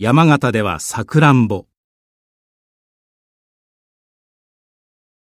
山形ではさくらんぼ。